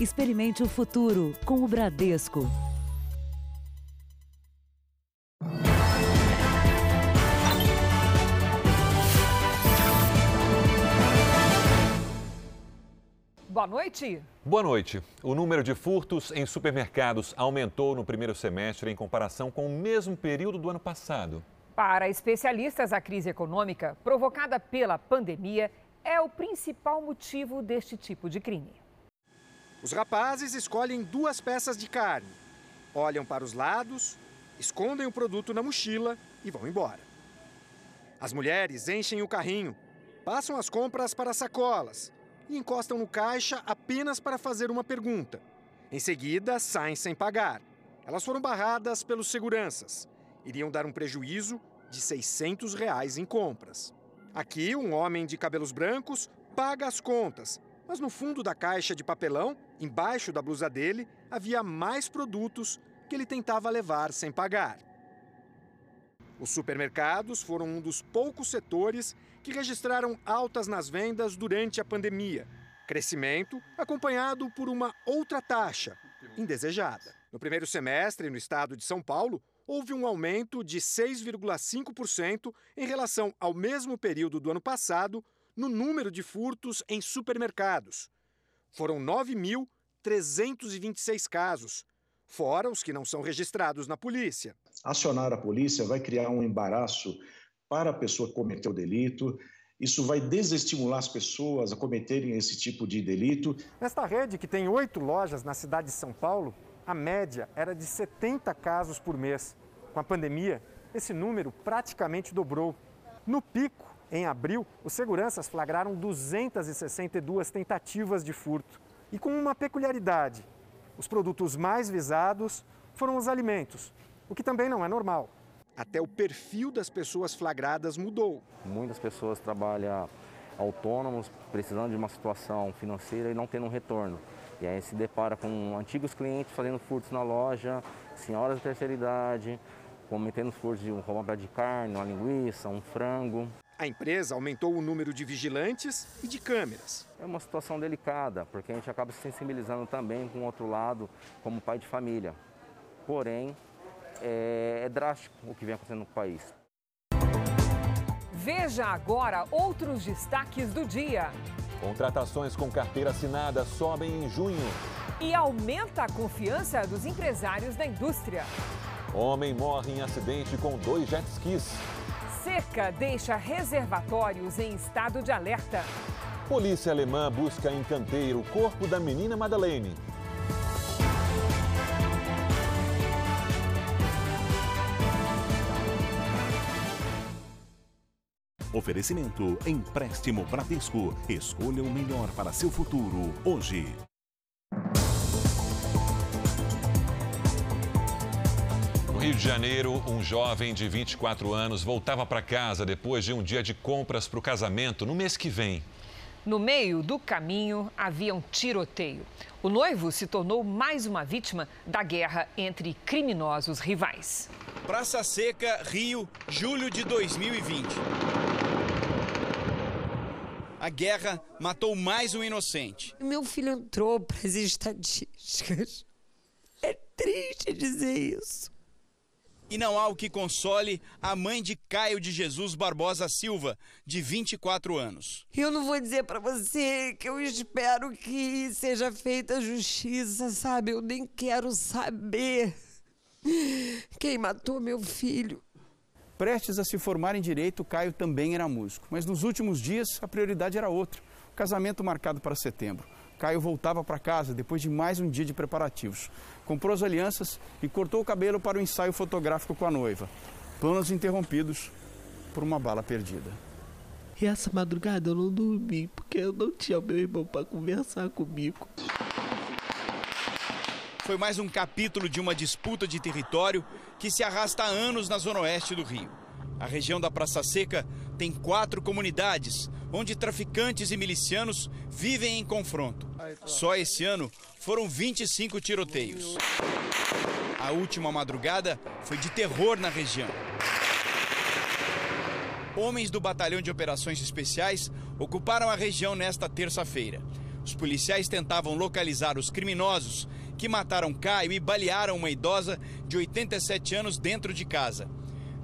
Experimente o futuro com o Bradesco. Boa noite. Boa noite. O número de furtos em supermercados aumentou no primeiro semestre em comparação com o mesmo período do ano passado. Para especialistas, a crise econômica provocada pela pandemia é o principal motivo deste tipo de crime. Os rapazes escolhem duas peças de carne, olham para os lados, escondem o produto na mochila e vão embora. As mulheres enchem o carrinho, passam as compras para sacolas e encostam no caixa apenas para fazer uma pergunta. Em seguida, saem sem pagar. Elas foram barradas pelos seguranças. Iriam dar um prejuízo de 600 reais em compras. Aqui, um homem de cabelos brancos paga as contas, mas no fundo da caixa de papelão, embaixo da blusa dele, havia mais produtos que ele tentava levar sem pagar. Os supermercados foram um dos poucos setores que registraram altas nas vendas durante a pandemia. Crescimento acompanhado por uma outra taxa, indesejada. No primeiro semestre, no estado de São Paulo, houve um aumento de 6,5% em relação ao mesmo período do ano passado no número de furtos em supermercados. Foram 9.326 casos, fora os que não são registrados na polícia. Acionar a polícia vai criar um embaraço para a pessoa que cometeu o delito. Isso vai desestimular as pessoas a cometerem esse tipo de delito. Nesta rede, que tem oito lojas na cidade de São Paulo, a média era de 70 casos por mês. Com a pandemia, esse número praticamente dobrou. No pico, em abril, os seguranças flagraram 262 tentativas de furto. E com uma peculiaridade: os produtos mais visados foram os alimentos, o que também não é normal. Até o perfil das pessoas flagradas mudou. Muitas pessoas trabalham autônomos, precisando de uma situação financeira e não tendo um retorno. E aí se depara com antigos clientes fazendo furtos na loja, senhoras de terceira idade, cometendo furtos de um roubo de carne, uma linguiça, um frango. A empresa aumentou o número de vigilantes e de câmeras. É uma situação delicada, porque a gente acaba se sensibilizando também com o outro lado, como pai de família. Porém, é, é drástico o que vem acontecendo no país. Veja agora outros destaques do dia. Contratações com carteira assinada sobem em junho. E aumenta a confiança dos empresários da indústria. Homem morre em acidente com dois jet skis. Seca deixa reservatórios em estado de alerta. Polícia alemã busca em canteiro o corpo da menina Madeleine. Oferecimento Empréstimo Bradesco. Escolha o melhor para seu futuro hoje. No Rio de Janeiro, um jovem de 24 anos voltava para casa depois de um dia de compras para o casamento no mês que vem. No meio do caminho havia um tiroteio. O noivo se tornou mais uma vítima da guerra entre criminosos rivais. Praça Seca, Rio, julho de 2020. A guerra matou mais um inocente. Meu filho entrou para as estatísticas. É triste dizer isso. E não há o que console a mãe de Caio de Jesus Barbosa Silva, de 24 anos. Eu não vou dizer para você que eu espero que seja feita justiça, sabe? Eu nem quero saber quem matou meu filho. Prestes a se formar em direito, Caio também era músico. Mas nos últimos dias, a prioridade era outra: o casamento marcado para setembro. Caio voltava para casa depois de mais um dia de preparativos. Comprou as alianças e cortou o cabelo para o ensaio fotográfico com a noiva. Planos interrompidos por uma bala perdida. E essa madrugada eu não dormi porque eu não tinha meu irmão para conversar comigo. Foi mais um capítulo de uma disputa de território que se arrasta há anos na zona oeste do Rio. A região da Praça Seca tem quatro comunidades, onde traficantes e milicianos vivem em confronto. Só esse ano foram 25 tiroteios. A última madrugada foi de terror na região. Homens do Batalhão de Operações Especiais ocuparam a região nesta terça-feira. Os policiais tentavam localizar os criminosos que mataram Caio e balearam uma idosa de 87 anos dentro de casa.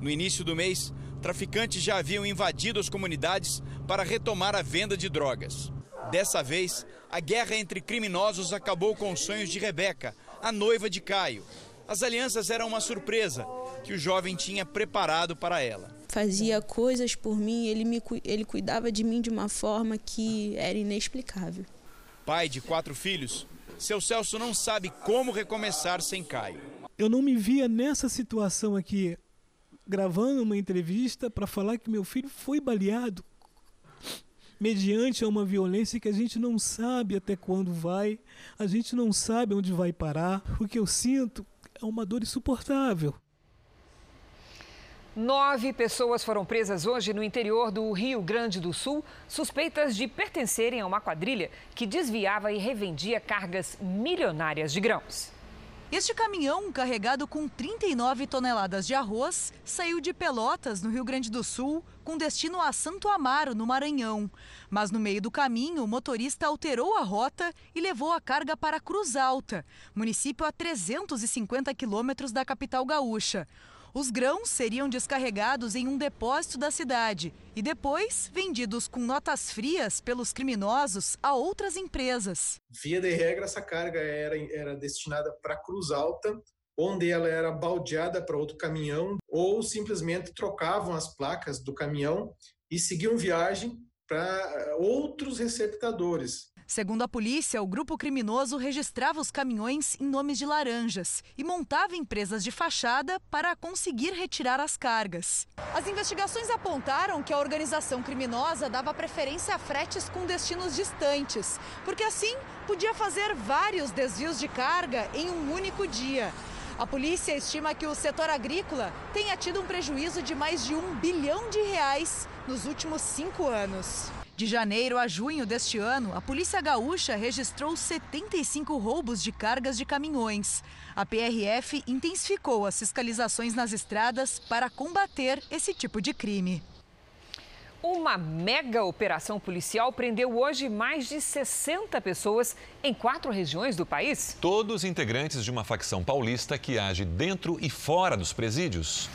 No início do mês, traficantes já haviam invadido as comunidades para retomar a venda de drogas. Dessa vez, a guerra entre criminosos acabou com os sonhos de Rebeca, a noiva de Caio. As alianças eram uma surpresa que o jovem tinha preparado para ela. Fazia coisas por mim, ele, me, ele cuidava de mim de uma forma que era inexplicável. Pai de quatro filhos, seu Celso não sabe como recomeçar sem Caio. Eu não me via nessa situação aqui, gravando uma entrevista para falar que meu filho foi baleado mediante uma violência que a gente não sabe até quando vai, a gente não sabe onde vai parar. O que eu sinto é uma dor insuportável. Nove pessoas foram presas hoje no interior do Rio Grande do Sul, suspeitas de pertencerem a uma quadrilha que desviava e revendia cargas milionárias de grãos. Este caminhão, carregado com 39 toneladas de arroz, saiu de Pelotas, no Rio Grande do Sul, com destino a Santo Amaro, no Maranhão. Mas no meio do caminho, o motorista alterou a rota e levou a carga para Cruz Alta, município a 350 quilômetros da capital gaúcha. Os grãos seriam descarregados em um depósito da cidade e depois vendidos com notas frias pelos criminosos a outras empresas. Via de regra, essa carga era, era destinada para Cruz Alta, onde ela era baldeada para outro caminhão ou simplesmente trocavam as placas do caminhão e seguiam viagem para eh, outros receptadores. Segundo a polícia, o grupo criminoso registrava os caminhões em nomes de laranjas e montava empresas de fachada para conseguir retirar as cargas. As investigações apontaram que a organização criminosa dava preferência a fretes com destinos distantes, porque assim podia fazer vários desvios de carga em um único dia. A polícia estima que o setor agrícola tenha tido um prejuízo de mais de um bilhão de reais nos últimos cinco anos. De janeiro a junho deste ano, a Polícia Gaúcha registrou 75 roubos de cargas de caminhões. A PRF intensificou as fiscalizações nas estradas para combater esse tipo de crime. Uma mega operação policial prendeu hoje mais de 60 pessoas em quatro regiões do país. Todos integrantes de uma facção paulista que age dentro e fora dos presídios.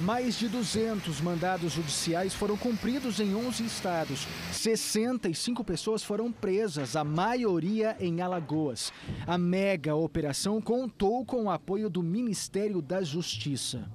Mais de 200 mandados judiciais foram cumpridos em 11 estados. 65 pessoas foram presas, a maioria em Alagoas. A mega operação contou com o apoio do Ministério da Justiça.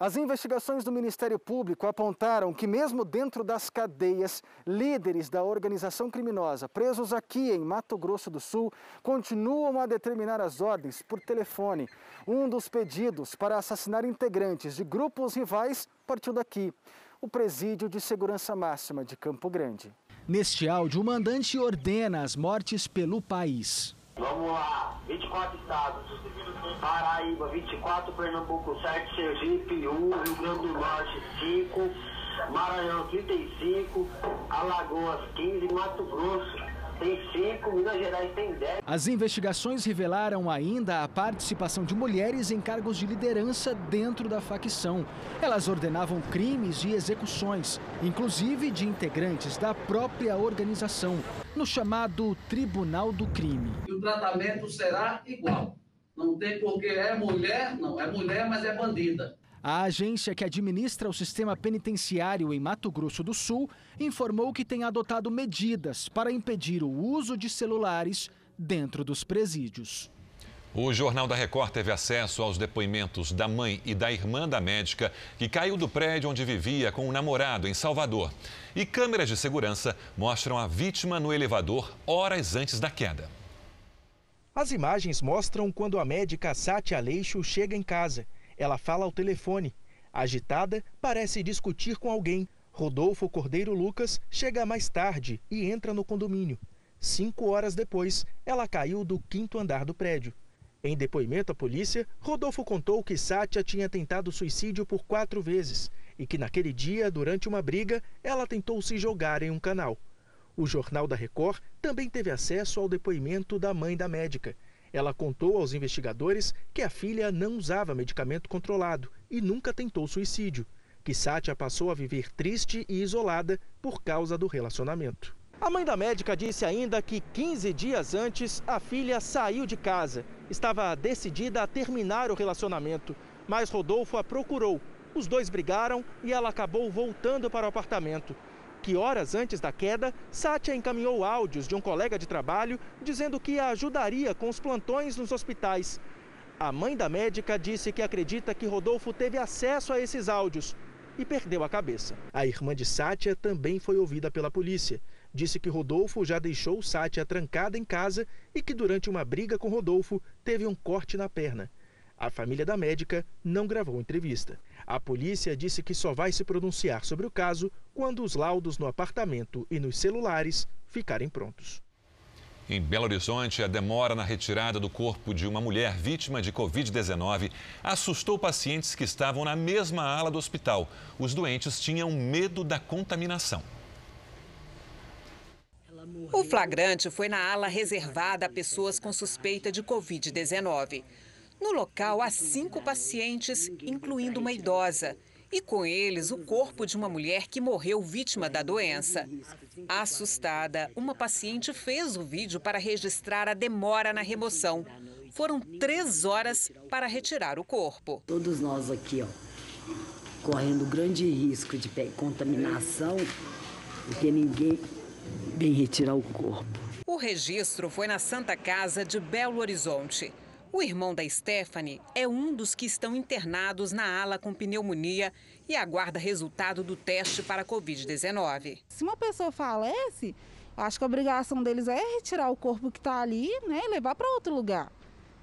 As investigações do Ministério Público apontaram que, mesmo dentro das cadeias, líderes da organização criminosa presos aqui em Mato Grosso do Sul continuam a determinar as ordens por telefone. Um dos pedidos para assassinar integrantes de grupos rivais partiu daqui o Presídio de Segurança Máxima de Campo Grande. Neste áudio, o mandante ordena as mortes pelo país. Vamos lá, 24 estados. Paraíba, 24, Pernambuco, 7, Sergipe, 1, Rio Grande do Norte, 5, Maranhão, 35, Alagoas, 15, Mato Grosso, tem 5, Minas Gerais tem 10. As investigações revelaram ainda a participação de mulheres em cargos de liderança dentro da facção. Elas ordenavam crimes e execuções, inclusive de integrantes da própria organização, no chamado Tribunal do Crime. E o tratamento será igual. Não tem porque é mulher, não, é mulher, mas é bandida. A agência que administra o sistema penitenciário em Mato Grosso do Sul informou que tem adotado medidas para impedir o uso de celulares dentro dos presídios. O Jornal da Record teve acesso aos depoimentos da mãe e da irmã da médica que caiu do prédio onde vivia com o um namorado em Salvador. E câmeras de segurança mostram a vítima no elevador horas antes da queda. As imagens mostram quando a médica Sátia Aleixo chega em casa. Ela fala ao telefone. Agitada, parece discutir com alguém. Rodolfo Cordeiro Lucas chega mais tarde e entra no condomínio. Cinco horas depois, ela caiu do quinto andar do prédio. Em depoimento à polícia, Rodolfo contou que Sátia tinha tentado suicídio por quatro vezes e que naquele dia, durante uma briga, ela tentou se jogar em um canal. O Jornal da Record também teve acesso ao depoimento da mãe da médica. Ela contou aos investigadores que a filha não usava medicamento controlado e nunca tentou suicídio, que Sátia passou a viver triste e isolada por causa do relacionamento. A mãe da médica disse ainda que 15 dias antes a filha saiu de casa. Estava decidida a terminar o relacionamento, mas Rodolfo a procurou. Os dois brigaram e ela acabou voltando para o apartamento. Que horas antes da queda, Sátia encaminhou áudios de um colega de trabalho dizendo que a ajudaria com os plantões nos hospitais. A mãe da médica disse que acredita que Rodolfo teve acesso a esses áudios e perdeu a cabeça. A irmã de Sátia também foi ouvida pela polícia disse que Rodolfo já deixou Sátia trancada em casa e que durante uma briga com Rodolfo teve um corte na perna. A família da médica não gravou entrevista. A polícia disse que só vai se pronunciar sobre o caso quando os laudos no apartamento e nos celulares ficarem prontos. Em Belo Horizonte, a demora na retirada do corpo de uma mulher vítima de Covid-19 assustou pacientes que estavam na mesma ala do hospital. Os doentes tinham medo da contaminação. O flagrante foi na ala reservada a pessoas com suspeita de Covid-19. No local, há cinco pacientes, incluindo uma idosa, e com eles o corpo de uma mulher que morreu vítima da doença. Assustada, uma paciente fez o vídeo para registrar a demora na remoção. Foram três horas para retirar o corpo. Todos nós aqui, ó, correndo grande risco de contaminação, porque ninguém vem retirar o corpo. O registro foi na Santa Casa de Belo Horizonte. O irmão da Stephanie é um dos que estão internados na ala com pneumonia e aguarda resultado do teste para Covid-19. Se uma pessoa falece, acho que a obrigação deles é retirar o corpo que está ali né, e levar para outro lugar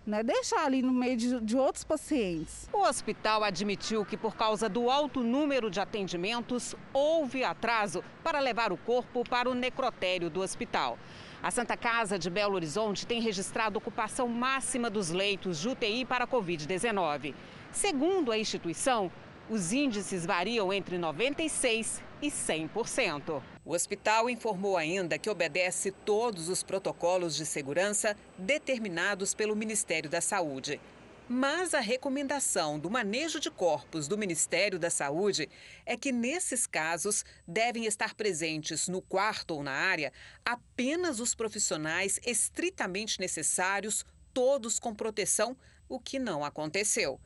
né, deixar ali no meio de, de outros pacientes. O hospital admitiu que, por causa do alto número de atendimentos, houve atraso para levar o corpo para o necrotério do hospital. A Santa Casa de Belo Horizonte tem registrado ocupação máxima dos leitos de UTI para a Covid-19. Segundo a instituição, os índices variam entre 96% e 100%. O hospital informou ainda que obedece todos os protocolos de segurança determinados pelo Ministério da Saúde. Mas a recomendação do manejo de corpos do Ministério da Saúde é que, nesses casos, devem estar presentes no quarto ou na área apenas os profissionais estritamente necessários, todos com proteção, o que não aconteceu.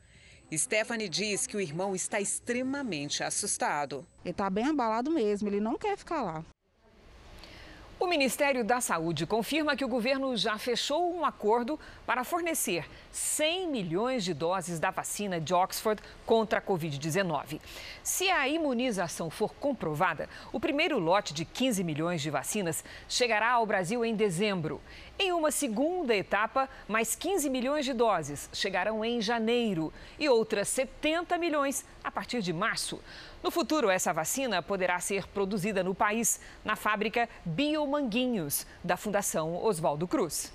Stephanie diz que o irmão está extremamente assustado. Ele está bem abalado mesmo, ele não quer ficar lá. O Ministério da Saúde confirma que o governo já fechou um acordo para fornecer 100 milhões de doses da vacina de Oxford contra a Covid-19. Se a imunização for comprovada, o primeiro lote de 15 milhões de vacinas chegará ao Brasil em dezembro. Em uma segunda etapa, mais 15 milhões de doses chegarão em janeiro e outras 70 milhões a partir de março. No futuro, essa vacina poderá ser produzida no país, na fábrica Biomanguinhos, da Fundação Oswaldo Cruz.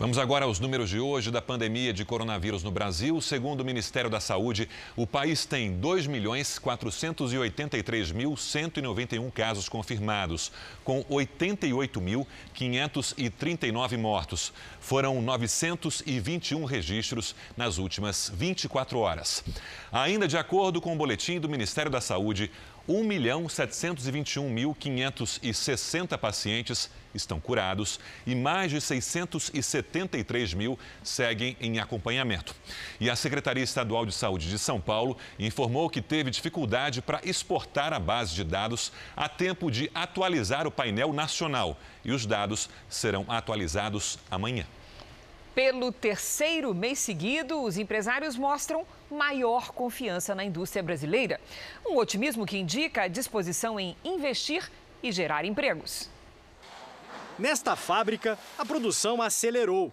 Vamos agora aos números de hoje da pandemia de coronavírus no Brasil. Segundo o Ministério da Saúde, o país tem 2.483.191 casos confirmados, com 88.539 mortos. Foram 921 registros nas últimas 24 horas. Ainda de acordo com o boletim do Ministério da Saúde, 1.721.560 pacientes estão curados e mais de 673 mil seguem em acompanhamento. E a Secretaria Estadual de Saúde de São Paulo informou que teve dificuldade para exportar a base de dados a tempo de atualizar o painel nacional e os dados serão atualizados amanhã. Pelo terceiro mês seguido, os empresários mostram maior confiança na indústria brasileira. Um otimismo que indica a disposição em investir e gerar empregos. Nesta fábrica, a produção acelerou.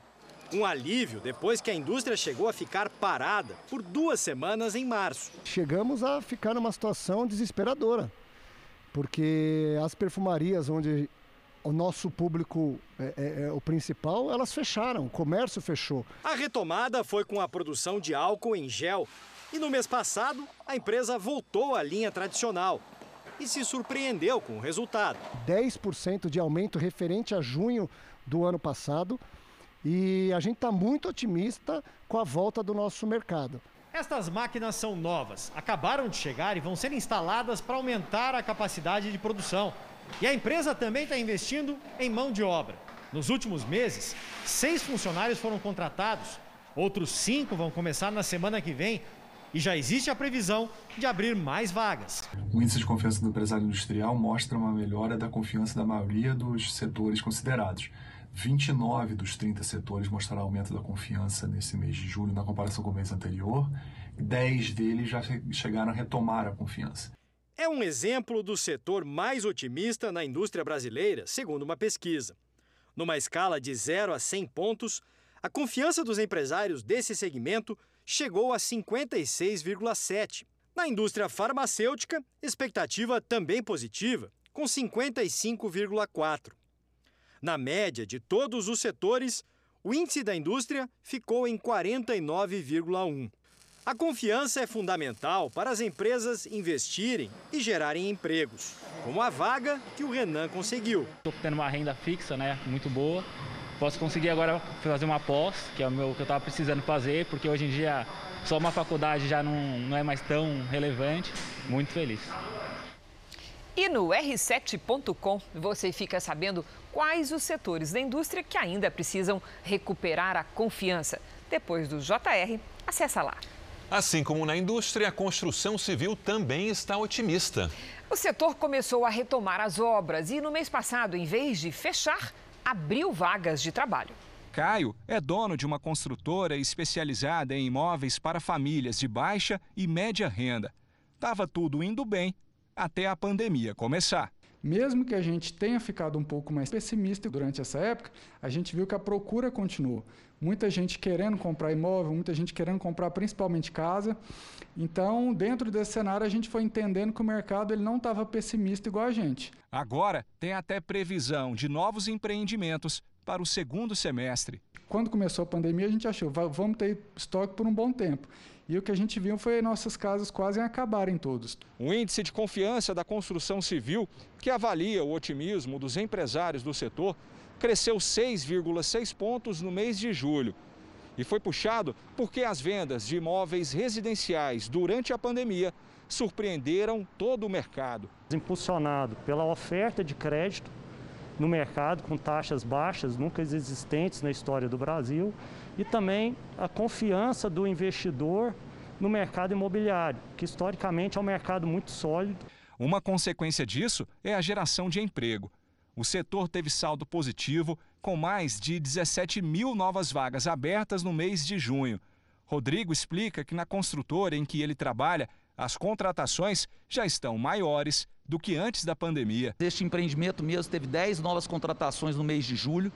Um alívio depois que a indústria chegou a ficar parada por duas semanas em março. Chegamos a ficar numa situação desesperadora, porque as perfumarias onde o nosso público é, é, é, o principal, elas fecharam, o comércio fechou. A retomada foi com a produção de álcool em gel. E no mês passado, a empresa voltou à linha tradicional e se surpreendeu com o resultado. 10% de aumento referente a junho do ano passado. E a gente está muito otimista com a volta do nosso mercado. Estas máquinas são novas, acabaram de chegar e vão ser instaladas para aumentar a capacidade de produção. E a empresa também está investindo em mão de obra. Nos últimos meses, seis funcionários foram contratados, outros cinco vão começar na semana que vem e já existe a previsão de abrir mais vagas. O índice de confiança do empresário industrial mostra uma melhora da confiança da maioria dos setores considerados. 29 dos 30 setores mostraram aumento da confiança nesse mês de julho na comparação com o mês anterior. 10 deles já chegaram a retomar a confiança. É um exemplo do setor mais otimista na indústria brasileira, segundo uma pesquisa. Numa escala de 0 a 100 pontos, a confiança dos empresários desse segmento chegou a 56,7. Na indústria farmacêutica, expectativa também positiva, com 55,4. Na média de todos os setores, o índice da indústria ficou em 49,1. A confiança é fundamental para as empresas investirem e gerarem empregos, como a vaga que o Renan conseguiu. Estou tendo uma renda fixa, né, muito boa. Posso conseguir agora fazer uma pós, que é o meu que eu estava precisando fazer, porque hoje em dia só uma faculdade já não, não é mais tão relevante. Muito feliz. E no r7.com você fica sabendo quais os setores da indústria que ainda precisam recuperar a confiança. Depois do JR, acessa lá. Assim como na indústria, a construção civil também está otimista. O setor começou a retomar as obras e no mês passado, em vez de fechar, abriu vagas de trabalho. Caio é dono de uma construtora especializada em imóveis para famílias de baixa e média renda. Tava tudo indo bem até a pandemia começar. Mesmo que a gente tenha ficado um pouco mais pessimista durante essa época, a gente viu que a procura continuou. Muita gente querendo comprar imóvel, muita gente querendo comprar principalmente casa. Então, dentro desse cenário, a gente foi entendendo que o mercado ele não estava pessimista igual a gente. Agora, tem até previsão de novos empreendimentos para o segundo semestre. Quando começou a pandemia, a gente achou, vamos ter estoque por um bom tempo. E o que a gente viu foi nossas casas quase acabarem todos. O índice de confiança da construção civil, que avalia o otimismo dos empresários do setor, cresceu 6,6 pontos no mês de julho. E foi puxado porque as vendas de imóveis residenciais durante a pandemia surpreenderam todo o mercado. Impulsionado pela oferta de crédito no mercado com taxas baixas, nunca existentes na história do Brasil, e também a confiança do investidor no mercado imobiliário, que historicamente é um mercado muito sólido. Uma consequência disso é a geração de emprego. O setor teve saldo positivo, com mais de 17 mil novas vagas abertas no mês de junho. Rodrigo explica que na construtora em que ele trabalha, as contratações já estão maiores do que antes da pandemia. Este empreendimento mesmo teve 10 novas contratações no mês de julho.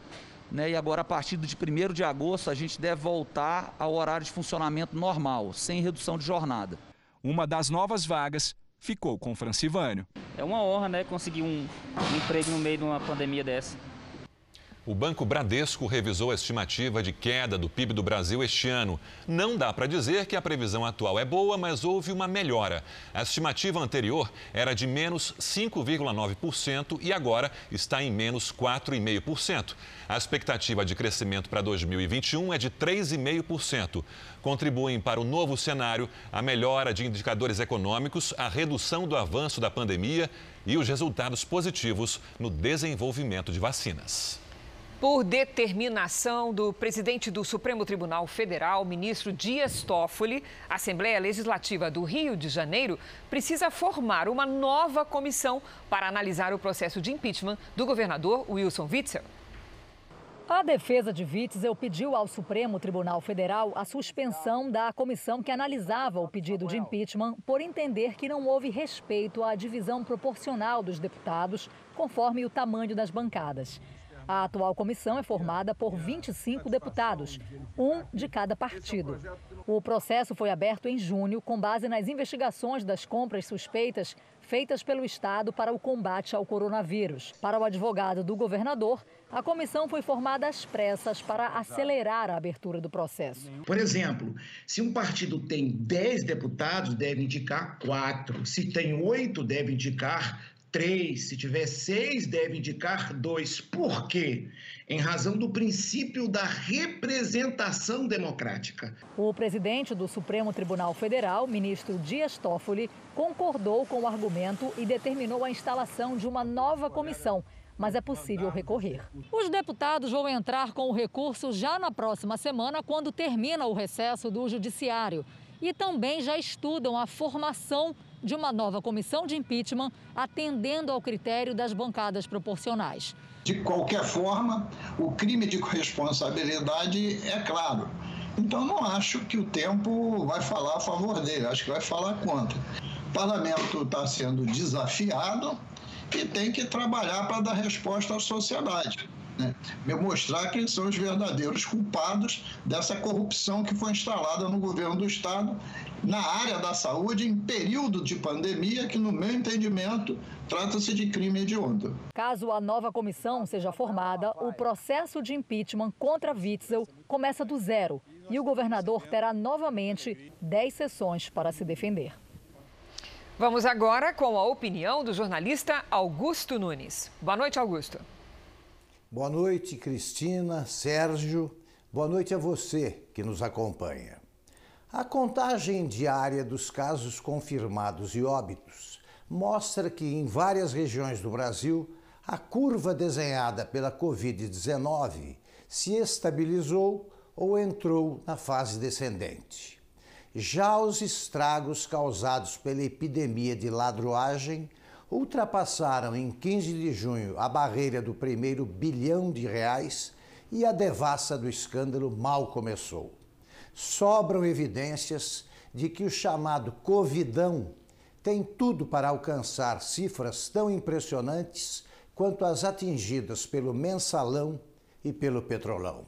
Né, e agora, a partir de 1 de agosto, a gente deve voltar ao horário de funcionamento normal, sem redução de jornada. Uma das novas vagas ficou com Francivânio. É uma honra né, conseguir um, um emprego no meio de uma pandemia dessa. O Banco Bradesco revisou a estimativa de queda do PIB do Brasil este ano. Não dá para dizer que a previsão atual é boa, mas houve uma melhora. A estimativa anterior era de menos 5,9% e agora está em menos 4,5%. A expectativa de crescimento para 2021 é de 3,5%. Contribuem para o novo cenário a melhora de indicadores econômicos, a redução do avanço da pandemia e os resultados positivos no desenvolvimento de vacinas. Por determinação do presidente do Supremo Tribunal Federal, ministro Dias Toffoli, a Assembleia Legislativa do Rio de Janeiro precisa formar uma nova comissão para analisar o processo de impeachment do governador Wilson Witzel. A defesa de Witzel pediu ao Supremo Tribunal Federal a suspensão da comissão que analisava o pedido de impeachment por entender que não houve respeito à divisão proporcional dos deputados, conforme o tamanho das bancadas. A atual comissão é formada por 25 deputados, um de cada partido. O processo foi aberto em junho com base nas investigações das compras suspeitas feitas pelo Estado para o combate ao coronavírus. Para o advogado do governador, a comissão foi formada às pressas para acelerar a abertura do processo. Por exemplo, se um partido tem 10 deputados, deve indicar quatro. Se tem oito, deve indicar três, se tiver seis, deve indicar dois. Por quê? Em razão do princípio da representação democrática. O presidente do Supremo Tribunal Federal, ministro Dias Toffoli, concordou com o argumento e determinou a instalação de uma nova comissão mas é possível recorrer. Os deputados vão entrar com o recurso já na próxima semana, quando termina o recesso do Judiciário. E também já estudam a formação de uma nova comissão de impeachment, atendendo ao critério das bancadas proporcionais. De qualquer forma, o crime de responsabilidade é claro. Então, não acho que o tempo vai falar a favor dele, acho que vai falar contra. O parlamento está sendo desafiado e tem que trabalhar para dar resposta à sociedade. Né? Mostrar quem são os verdadeiros culpados dessa corrupção que foi instalada no governo do Estado na área da saúde em período de pandemia, que, no meu entendimento, trata-se de crime hediondo. Caso a nova comissão seja formada, o processo de impeachment contra Witzel começa do zero e o governador terá novamente 10 sessões para se defender. Vamos agora com a opinião do jornalista Augusto Nunes. Boa noite, Augusto. Boa noite, Cristina, Sérgio. Boa noite a você que nos acompanha. A contagem diária dos casos confirmados e óbitos mostra que em várias regiões do Brasil a curva desenhada pela Covid-19 se estabilizou ou entrou na fase descendente. Já os estragos causados pela epidemia de ladroagem ultrapassaram em 15 de junho a barreira do primeiro bilhão de reais e a devassa do escândalo mal começou. Sobram evidências de que o chamado Covidão tem tudo para alcançar cifras tão impressionantes quanto as atingidas pelo mensalão e pelo petrolão.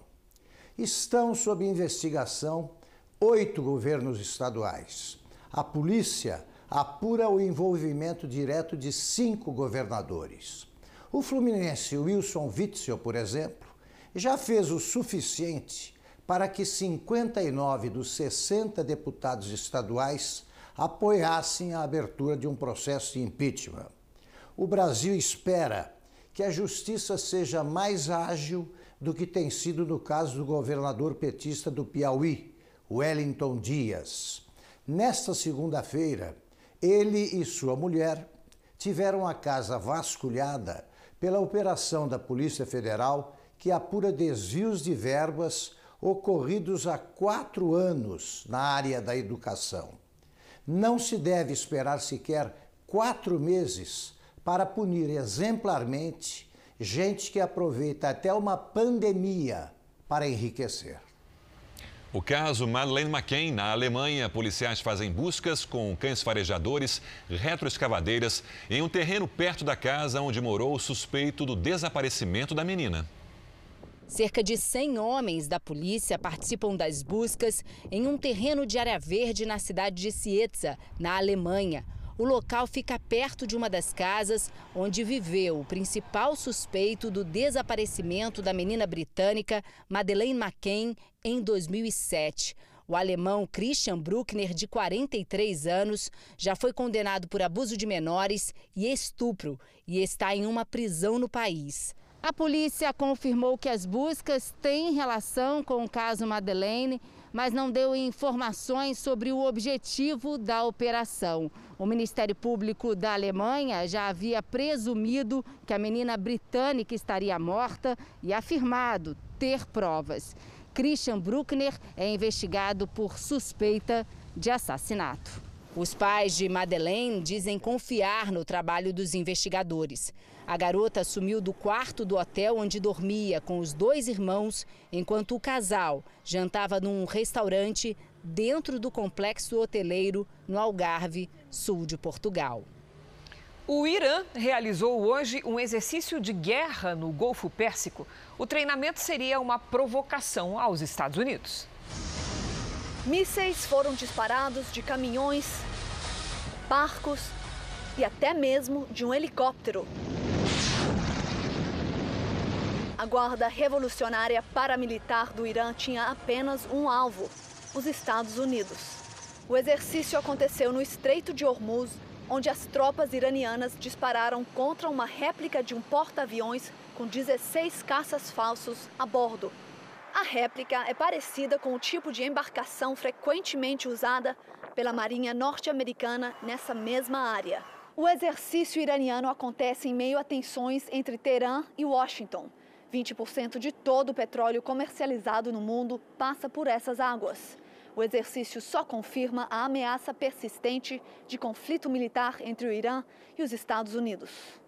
Estão sob investigação oito governos estaduais. A polícia apura o envolvimento direto de cinco governadores. O fluminense Wilson Witzel, por exemplo, já fez o suficiente para que 59 dos 60 deputados estaduais apoiassem a abertura de um processo de impeachment. O Brasil espera que a justiça seja mais ágil do que tem sido no caso do governador petista do Piauí, Wellington Dias. Nesta segunda-feira, ele e sua mulher tiveram a casa vasculhada pela operação da Polícia Federal que apura desvios de verbas ocorridos há quatro anos na área da educação. Não se deve esperar sequer quatro meses para punir exemplarmente gente que aproveita até uma pandemia para enriquecer. O caso Madeleine McCain, na Alemanha, policiais fazem buscas com cães farejadores, retroescavadeiras, em um terreno perto da casa onde morou o suspeito do desaparecimento da menina. Cerca de 100 homens da polícia participam das buscas em um terreno de área verde na cidade de Cietza, na Alemanha. O local fica perto de uma das casas onde viveu o principal suspeito do desaparecimento da menina britânica Madeleine McCain em 2007. O alemão Christian Bruckner, de 43 anos, já foi condenado por abuso de menores e estupro e está em uma prisão no país. A polícia confirmou que as buscas têm relação com o caso Madeleine mas não deu informações sobre o objetivo da operação. O Ministério Público da Alemanha já havia presumido que a menina britânica estaria morta e afirmado ter provas. Christian Bruckner é investigado por suspeita de assassinato. Os pais de Madeleine dizem confiar no trabalho dos investigadores. A garota sumiu do quarto do hotel onde dormia com os dois irmãos, enquanto o casal jantava num restaurante dentro do complexo hoteleiro no Algarve, sul de Portugal. O Irã realizou hoje um exercício de guerra no Golfo Pérsico. O treinamento seria uma provocação aos Estados Unidos. Mísseis foram disparados de caminhões, barcos e até mesmo de um helicóptero. A Guarda Revolucionária Paramilitar do Irã tinha apenas um alvo: os Estados Unidos. O exercício aconteceu no Estreito de Hormuz onde as tropas iranianas dispararam contra uma réplica de um porta-aviões com 16 caças falsos a bordo. A réplica é parecida com o tipo de embarcação frequentemente usada pela Marinha norte-americana nessa mesma área. O exercício iraniano acontece em meio a tensões entre Teherã e Washington. 20% de todo o petróleo comercializado no mundo passa por essas águas. O exercício só confirma a ameaça persistente de conflito militar entre o Irã e os Estados Unidos.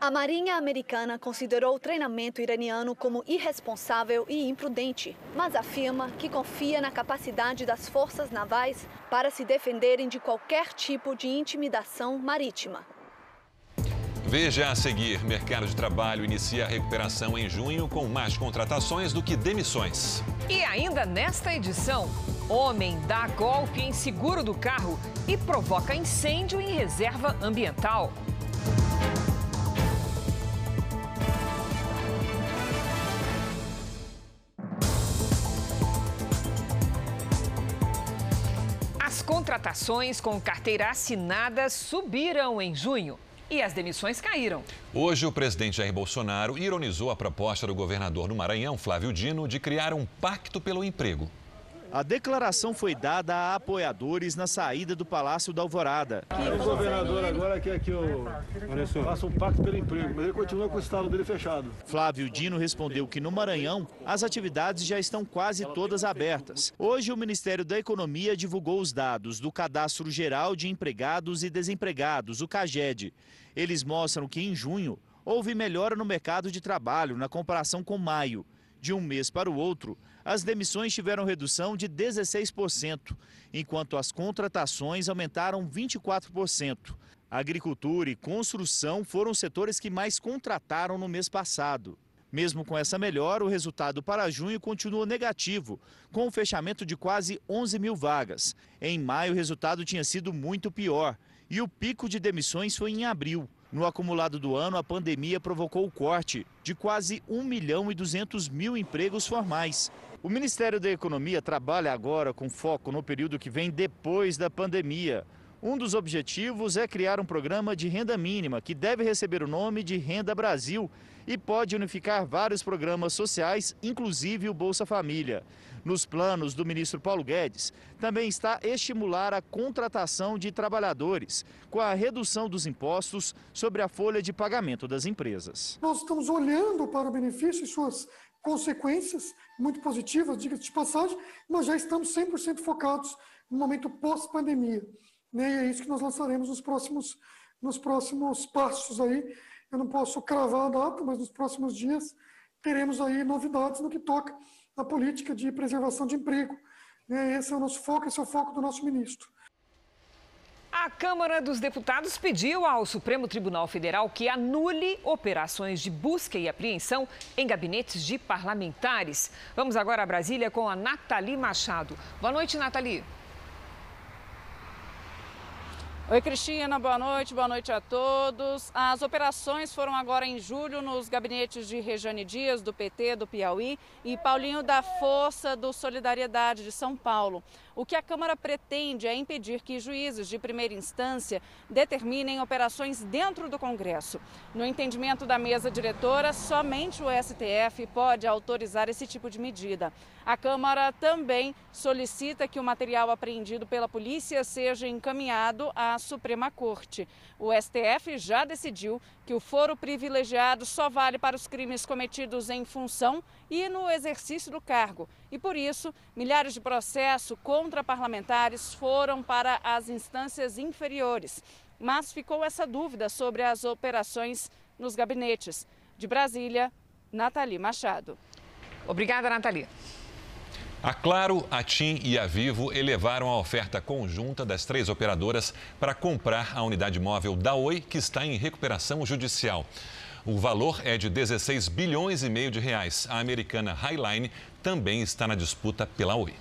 A Marinha Americana considerou o treinamento iraniano como irresponsável e imprudente, mas afirma que confia na capacidade das forças navais para se defenderem de qualquer tipo de intimidação marítima. Veja a seguir: mercado de trabalho inicia a recuperação em junho com mais contratações do que demissões. E ainda nesta edição, homem dá golpe em seguro do carro e provoca incêndio em reserva ambiental. Contratações com carteira assinada subiram em junho e as demissões caíram. Hoje, o presidente Jair Bolsonaro ironizou a proposta do governador do Maranhão, Flávio Dino, de criar um pacto pelo emprego. A declaração foi dada a apoiadores na saída do Palácio da Alvorada. O governador agora quer que eu faça um pacto pelo emprego, mas ele continua com o estado dele fechado. Flávio Dino respondeu que no Maranhão as atividades já estão quase todas abertas. Hoje o Ministério da Economia divulgou os dados do Cadastro Geral de Empregados e Desempregados, o CAGED. Eles mostram que em junho houve melhora no mercado de trabalho na comparação com maio. De um mês para o outro, as demissões tiveram redução de 16%, enquanto as contratações aumentaram 24%. Agricultura e construção foram setores que mais contrataram no mês passado. Mesmo com essa melhora, o resultado para junho continua negativo, com o fechamento de quase 11 mil vagas. Em maio, o resultado tinha sido muito pior e o pico de demissões foi em abril. No acumulado do ano, a pandemia provocou o corte de quase 1 milhão e 200 mil empregos formais. O Ministério da Economia trabalha agora com foco no período que vem depois da pandemia. Um dos objetivos é criar um programa de renda mínima que deve receber o nome de Renda Brasil e pode unificar vários programas sociais, inclusive o Bolsa Família. Nos planos do ministro Paulo Guedes, também está estimular a contratação de trabalhadores, com a redução dos impostos sobre a folha de pagamento das empresas. Nós estamos olhando para o benefício e suas consequências muito positivas, diga-se de passagem, mas já estamos 100% focados no momento pós-pandemia. Né? E é isso que nós lançaremos nos próximos, nos próximos passos aí. Eu não posso cravar a data, mas nos próximos dias teremos aí novidades no que toca à política de preservação de emprego. Né? Esse é o nosso foco, esse é o foco do nosso ministro. A Câmara dos Deputados pediu ao Supremo Tribunal Federal que anule operações de busca e apreensão em gabinetes de parlamentares. Vamos agora a Brasília com a Nathalie Machado. Boa noite, Nathalie. Oi, Cristina, boa noite, boa noite a todos. As operações foram agora em julho nos gabinetes de Rejane Dias, do PT, do Piauí, e Paulinho da Força, do Solidariedade de São Paulo. O que a Câmara pretende é impedir que juízes de primeira instância determinem operações dentro do Congresso. No entendimento da mesa diretora, somente o STF pode autorizar esse tipo de medida. A Câmara também solicita que o material apreendido pela polícia seja encaminhado à Suprema Corte. O STF já decidiu que o foro privilegiado só vale para os crimes cometidos em função e no exercício do cargo. E por isso, milhares de processos contra parlamentares foram para as instâncias inferiores. Mas ficou essa dúvida sobre as operações nos gabinetes. De Brasília, Nathalie Machado. Obrigada, Nathalie. A Claro, a TIM e a Vivo elevaram a oferta conjunta das três operadoras para comprar a unidade móvel da Oi, que está em recuperação judicial. O valor é de 16 bilhões e meio de reais. A americana Highline também está na disputa pela Oi.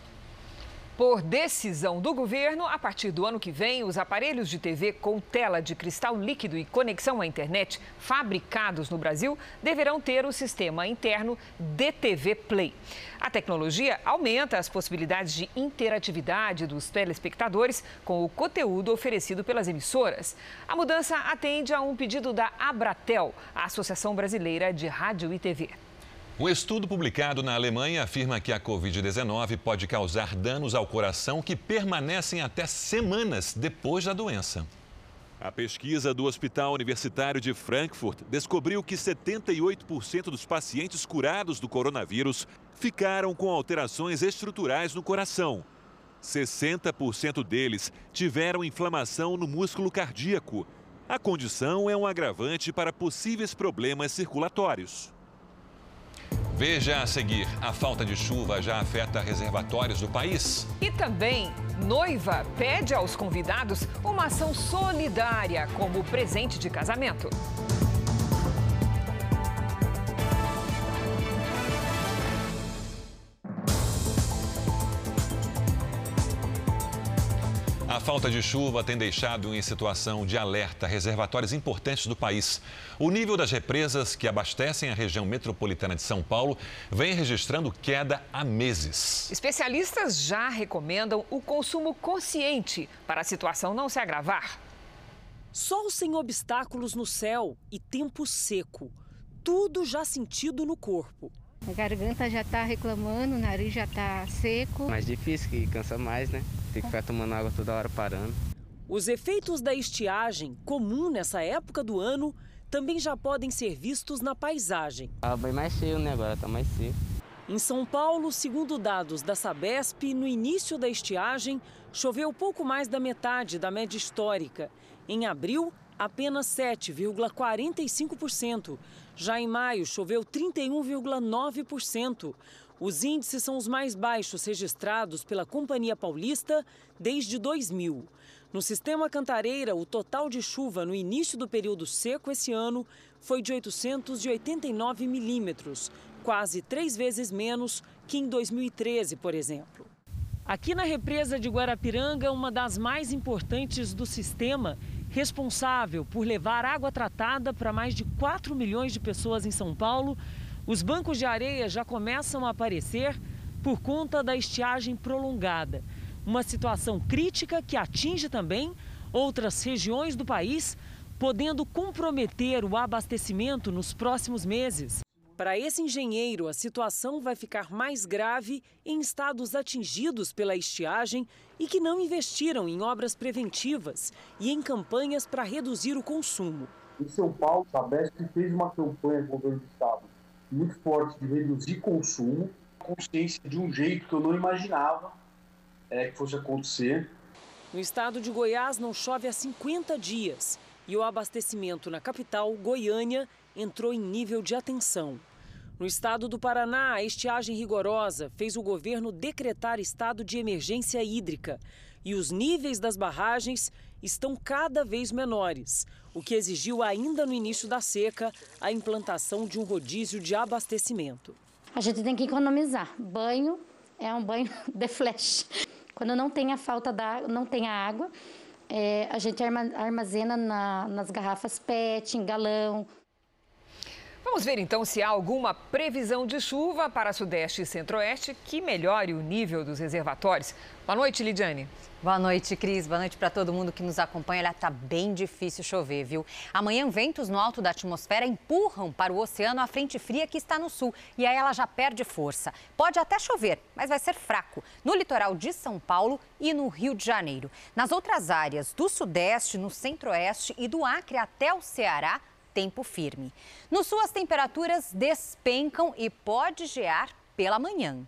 Por decisão do governo, a partir do ano que vem, os aparelhos de TV com tela de cristal líquido e conexão à internet fabricados no Brasil deverão ter o sistema interno DTV Play. A tecnologia aumenta as possibilidades de interatividade dos telespectadores com o conteúdo oferecido pelas emissoras. A mudança atende a um pedido da Abratel, a Associação Brasileira de Rádio e TV. Um estudo publicado na Alemanha afirma que a Covid-19 pode causar danos ao coração que permanecem até semanas depois da doença. A pesquisa do Hospital Universitário de Frankfurt descobriu que 78% dos pacientes curados do coronavírus ficaram com alterações estruturais no coração. 60% deles tiveram inflamação no músculo cardíaco. A condição é um agravante para possíveis problemas circulatórios. Veja a seguir: a falta de chuva já afeta reservatórios do país. E também, noiva pede aos convidados uma ação solidária como presente de casamento. A falta de chuva tem deixado em situação de alerta reservatórios importantes do país. O nível das represas que abastecem a região metropolitana de São Paulo vem registrando queda há meses. Especialistas já recomendam o consumo consciente para a situação não se agravar. Sol sem obstáculos no céu e tempo seco. Tudo já sentido no corpo. A garganta já está reclamando, o nariz já está seco. Mais difícil, que cansa mais, né? Tem que ficar tomando água toda hora parando. Os efeitos da estiagem, comum nessa época do ano, também já podem ser vistos na paisagem. Ah, bem mais cheio, né? Agora tá mais seco. Em São Paulo, segundo dados da Sabesp, no início da estiagem, choveu pouco mais da metade da média histórica. Em abril, apenas 7,45%. Já em maio, choveu 31,9%. Os índices são os mais baixos registrados pela Companhia Paulista desde 2000. No sistema Cantareira, o total de chuva no início do período seco esse ano foi de 889 milímetros, quase três vezes menos que em 2013, por exemplo. Aqui na represa de Guarapiranga, uma das mais importantes do sistema, responsável por levar água tratada para mais de 4 milhões de pessoas em São Paulo, os bancos de areia já começam a aparecer por conta da estiagem prolongada. Uma situação crítica que atinge também outras regiões do país, podendo comprometer o abastecimento nos próximos meses. Para esse engenheiro, a situação vai ficar mais grave em estados atingidos pela estiagem e que não investiram em obras preventivas e em campanhas para reduzir o consumo. Em São Paulo, a Sabesp fez uma campanha com o governo do estado muito forte de reduzir consumo, consciência de um jeito que eu não imaginava é, que fosse acontecer. No estado de Goiás não chove há 50 dias e o abastecimento na capital, Goiânia, entrou em nível de atenção. No estado do Paraná, a estiagem rigorosa fez o governo decretar estado de emergência hídrica e os níveis das barragens estão cada vez menores, o que exigiu ainda no início da seca a implantação de um rodízio de abastecimento. A gente tem que economizar. Banho é um banho de flash. Quando não tem a falta da, não tem a água, é, a gente armazena na, nas garrafas PET, em galão. Vamos ver então se há alguma previsão de chuva para Sudeste e Centro-Oeste que melhore o nível dos reservatórios. Boa noite, Lidiane. Boa noite, Cris. Boa noite para todo mundo que nos acompanha. Olha, tá bem difícil chover, viu? Amanhã, ventos no alto da atmosfera empurram para o oceano a frente fria que está no sul. E aí ela já perde força. Pode até chover, mas vai ser fraco no litoral de São Paulo e no Rio de Janeiro. Nas outras áreas do Sudeste, no Centro-Oeste e do Acre até o Ceará, tempo firme. No sul, as temperaturas despencam e pode gear pela manhã.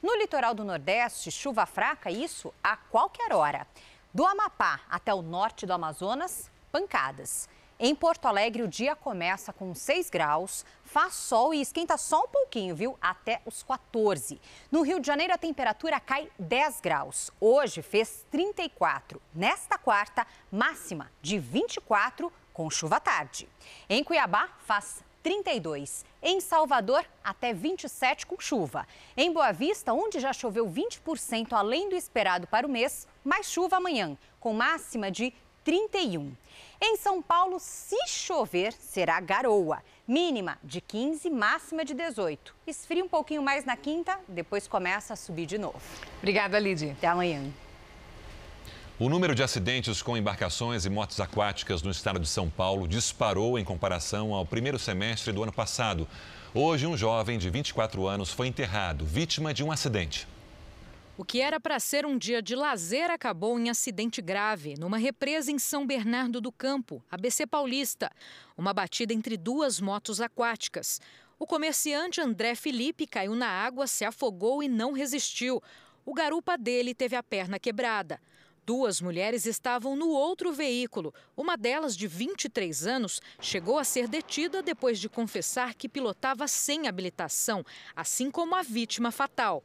No litoral do Nordeste, chuva fraca, isso a qualquer hora. Do Amapá até o norte do Amazonas, pancadas. Em Porto Alegre, o dia começa com 6 graus, faz sol e esquenta só um pouquinho, viu? Até os 14. No Rio de Janeiro, a temperatura cai 10 graus. Hoje fez 34. Nesta quarta, máxima de 24, com chuva à tarde. Em Cuiabá, faz 32. Em Salvador, até 27 com chuva. Em Boa Vista, onde já choveu 20% além do esperado para o mês, mais chuva amanhã, com máxima de 31. Em São Paulo, se chover, será garoa. Mínima de 15, máxima de 18. Esfria um pouquinho mais na quinta, depois começa a subir de novo. Obrigada, Lidy. Até amanhã. O número de acidentes com embarcações e motos aquáticas no estado de São Paulo disparou em comparação ao primeiro semestre do ano passado. Hoje, um jovem de 24 anos foi enterrado, vítima de um acidente. O que era para ser um dia de lazer acabou em acidente grave, numa represa em São Bernardo do Campo, ABC Paulista. Uma batida entre duas motos aquáticas. O comerciante André Felipe caiu na água, se afogou e não resistiu. O garupa dele teve a perna quebrada. Duas mulheres estavam no outro veículo. Uma delas, de 23 anos, chegou a ser detida depois de confessar que pilotava sem habilitação, assim como a vítima fatal.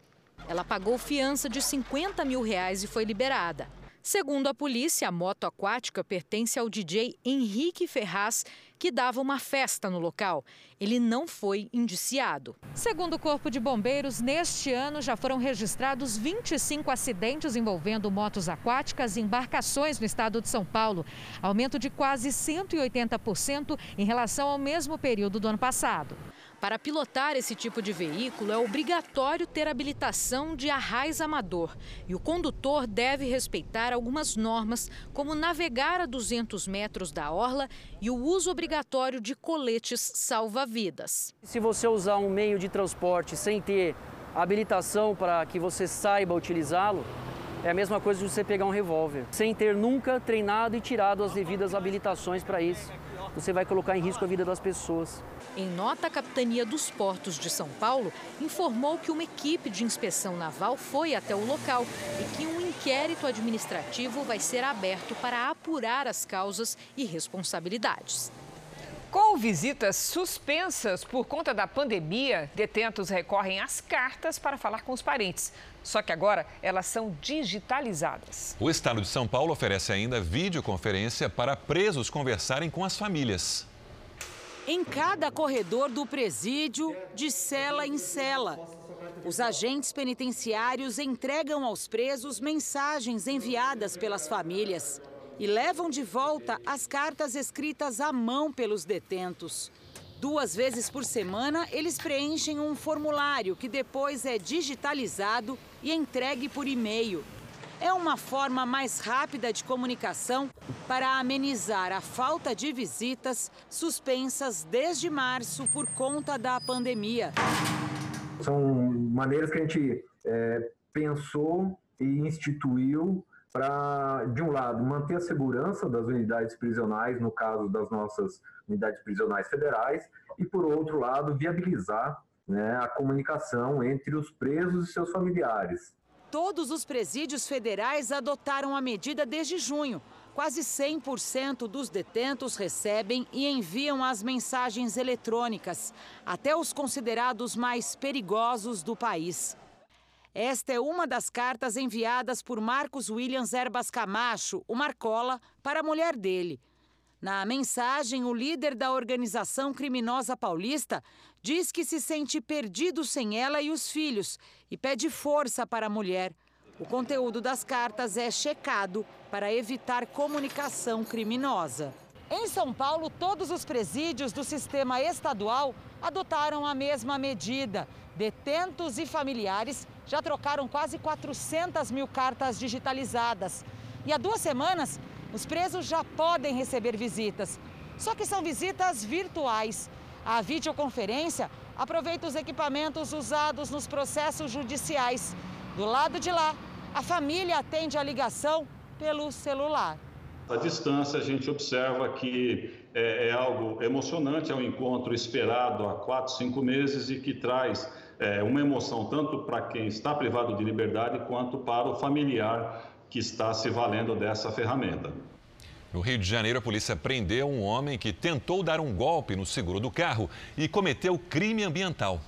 Ela pagou fiança de 50 mil reais e foi liberada. Segundo a polícia, a moto aquática pertence ao DJ Henrique Ferraz, que dava uma festa no local. Ele não foi indiciado. Segundo o Corpo de Bombeiros, neste ano já foram registrados 25 acidentes envolvendo motos aquáticas e embarcações no estado de São Paulo, aumento de quase 180% em relação ao mesmo período do ano passado. Para pilotar esse tipo de veículo, é obrigatório ter habilitação de arraiz amador. E o condutor deve respeitar algumas normas, como navegar a 200 metros da orla e o uso obrigatório de coletes salva-vidas. Se você usar um meio de transporte sem ter habilitação para que você saiba utilizá-lo, é a mesma coisa de você pegar um revólver, sem ter nunca treinado e tirado as devidas habilitações para isso você vai colocar em risco a vida das pessoas. Em nota, a Capitania dos Portos de São Paulo informou que uma equipe de inspeção naval foi até o local e que um inquérito administrativo vai ser aberto para apurar as causas e responsabilidades. Com visitas suspensas por conta da pandemia, detentos recorrem às cartas para falar com os parentes. Só que agora elas são digitalizadas. O estado de São Paulo oferece ainda videoconferência para presos conversarem com as famílias. Em cada corredor do presídio, de cela em cela, os agentes penitenciários entregam aos presos mensagens enviadas pelas famílias e levam de volta as cartas escritas à mão pelos detentos. Duas vezes por semana, eles preenchem um formulário que depois é digitalizado e entregue por e-mail. É uma forma mais rápida de comunicação para amenizar a falta de visitas suspensas desde março por conta da pandemia. São maneiras que a gente é, pensou e instituiu para, de um lado, manter a segurança das unidades prisionais, no caso das nossas unidades prisionais federais, e, por outro lado, viabilizar né, a comunicação entre os presos e seus familiares. Todos os presídios federais adotaram a medida desde junho. Quase 100% dos detentos recebem e enviam as mensagens eletrônicas, até os considerados mais perigosos do país. Esta é uma das cartas enviadas por Marcos Williams Erbas Camacho, o Marcola, para a mulher dele. Na mensagem, o líder da organização criminosa paulista diz que se sente perdido sem ela e os filhos e pede força para a mulher. O conteúdo das cartas é checado para evitar comunicação criminosa. Em São Paulo, todos os presídios do sistema estadual adotaram a mesma medida. Detentos e familiares já trocaram quase 400 mil cartas digitalizadas. E há duas semanas, os presos já podem receber visitas. Só que são visitas virtuais. A videoconferência aproveita os equipamentos usados nos processos judiciais. Do lado de lá, a família atende a ligação pelo celular. À distância, a gente observa que é, é algo emocionante, é um encontro esperado há quatro, cinco meses e que traz é, uma emoção tanto para quem está privado de liberdade quanto para o familiar que está se valendo dessa ferramenta. No Rio de Janeiro, a polícia prendeu um homem que tentou dar um golpe no seguro do carro e cometeu crime ambiental.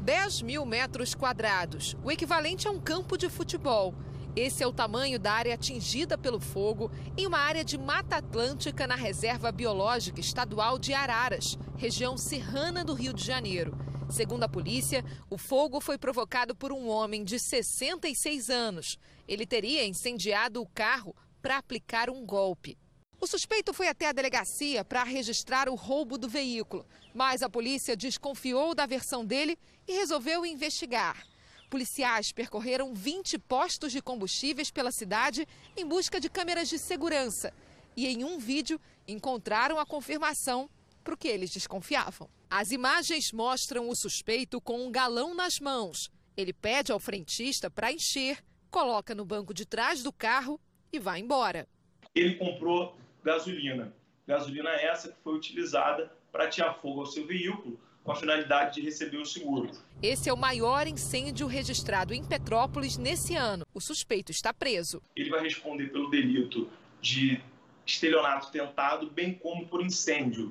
10 mil metros quadrados, o equivalente a um campo de futebol. Esse é o tamanho da área atingida pelo fogo em uma área de Mata Atlântica na Reserva Biológica Estadual de Araras, região serrana do Rio de Janeiro. Segundo a polícia, o fogo foi provocado por um homem de 66 anos. Ele teria incendiado o carro para aplicar um golpe. O suspeito foi até a delegacia para registrar o roubo do veículo, mas a polícia desconfiou da versão dele e resolveu investigar. Policiais percorreram 20 postos de combustíveis pela cidade em busca de câmeras de segurança. E em um vídeo encontraram a confirmação para o que eles desconfiavam. As imagens mostram o suspeito com um galão nas mãos. Ele pede ao frentista para encher, coloca no banco de trás do carro e vai embora. Ele comprou gasolina. Gasolina essa que foi utilizada para tirar fogo ao seu veículo com a finalidade de receber o seguro. Esse é o maior incêndio registrado em Petrópolis nesse ano. O suspeito está preso. Ele vai responder pelo delito de estelionato tentado, bem como por incêndio.